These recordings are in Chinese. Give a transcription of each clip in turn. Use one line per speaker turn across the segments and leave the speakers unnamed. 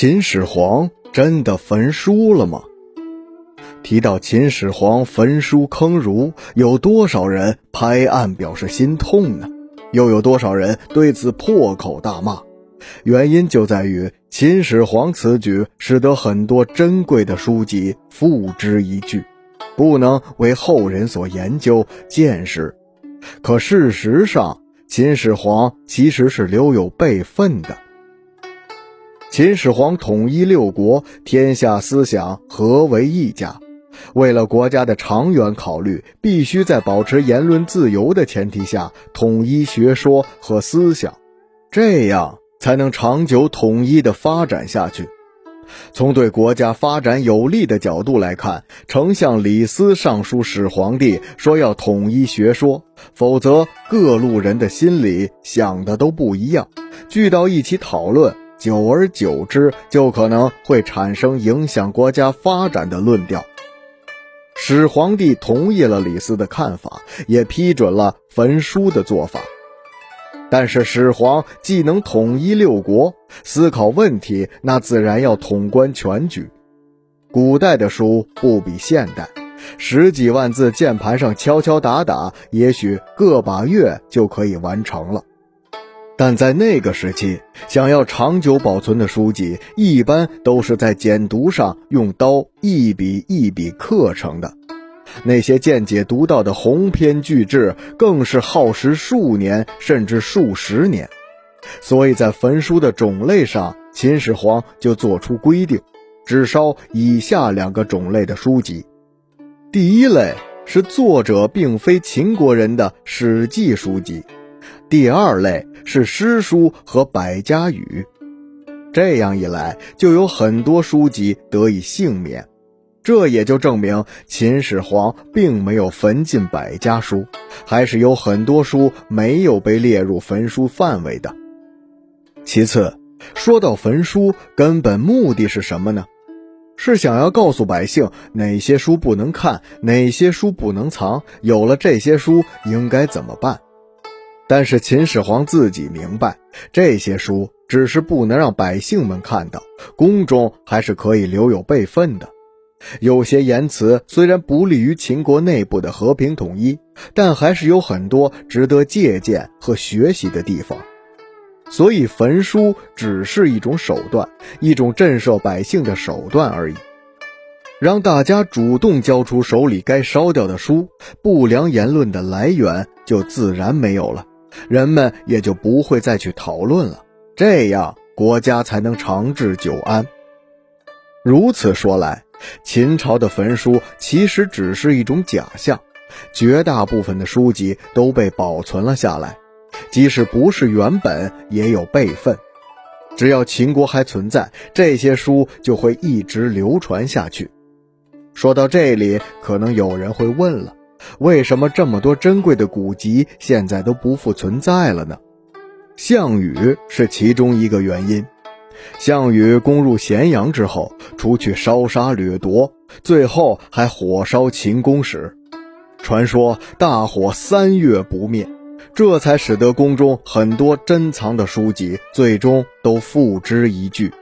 秦始皇真的焚书了吗？提到秦始皇焚书坑儒，有多少人拍案表示心痛呢？又有多少人对此破口大骂？原因就在于秦始皇此举使得很多珍贵的书籍付之一炬，不能为后人所研究见识。可事实上，秦始皇其实是留有备份的。秦始皇统一六国，天下思想合为一家。为了国家的长远考虑，必须在保持言论自由的前提下统一学说和思想，这样才能长久统一的发展下去。从对国家发展有利的角度来看，丞相李斯上书始皇帝说要统一学说，否则各路人的心里想的都不一样，聚到一起讨论。久而久之，就可能会产生影响国家发展的论调。始皇帝同意了李斯的看法，也批准了焚书的做法。但是始皇既能统一六国，思考问题，那自然要统观全局。古代的书不比现代，十几万字键盘上敲敲打打，也许个把月就可以完成了。但在那个时期，想要长久保存的书籍，一般都是在简读上用刀一笔一笔刻成的。那些见解独到的鸿篇巨制，更是耗时数年甚至数十年。所以在焚书的种类上，秦始皇就做出规定，只烧以下两个种类的书籍。第一类是作者并非秦国人的《史记》书籍。第二类是诗书和百家语，这样一来，就有很多书籍得以幸免。这也就证明秦始皇并没有焚尽百家书，还是有很多书没有被列入焚书范围的。其次，说到焚书，根本目的是什么呢？是想要告诉百姓哪些书不能看，哪些书不能藏，有了这些书应该怎么办。但是秦始皇自己明白，这些书只是不能让百姓们看到，宫中还是可以留有备份的。有些言辞虽然不利于秦国内部的和平统一，但还是有很多值得借鉴和学习的地方。所以焚书只是一种手段，一种震慑百姓的手段而已。让大家主动交出手里该烧掉的书，不良言论的来源就自然没有了。人们也就不会再去讨论了，这样国家才能长治久安。如此说来，秦朝的焚书其实只是一种假象，绝大部分的书籍都被保存了下来，即使不是原本，也有备份。只要秦国还存在，这些书就会一直流传下去。说到这里，可能有人会问了。为什么这么多珍贵的古籍现在都不复存在了呢？项羽是其中一个原因。项羽攻入咸阳之后，除去烧杀掠夺，最后还火烧秦宫时，传说大火三月不灭，这才使得宫中很多珍藏的书籍最终都付之一炬。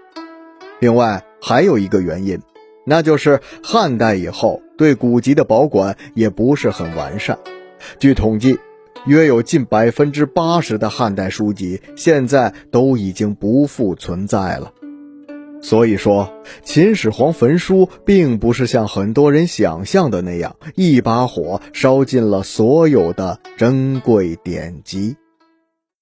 另外还有一个原因。那就是汉代以后对古籍的保管也不是很完善。据统计，约有近百分之八十的汉代书籍现在都已经不复存在了。所以说，秦始皇焚书并不是像很多人想象的那样，一把火烧尽了所有的珍贵典籍。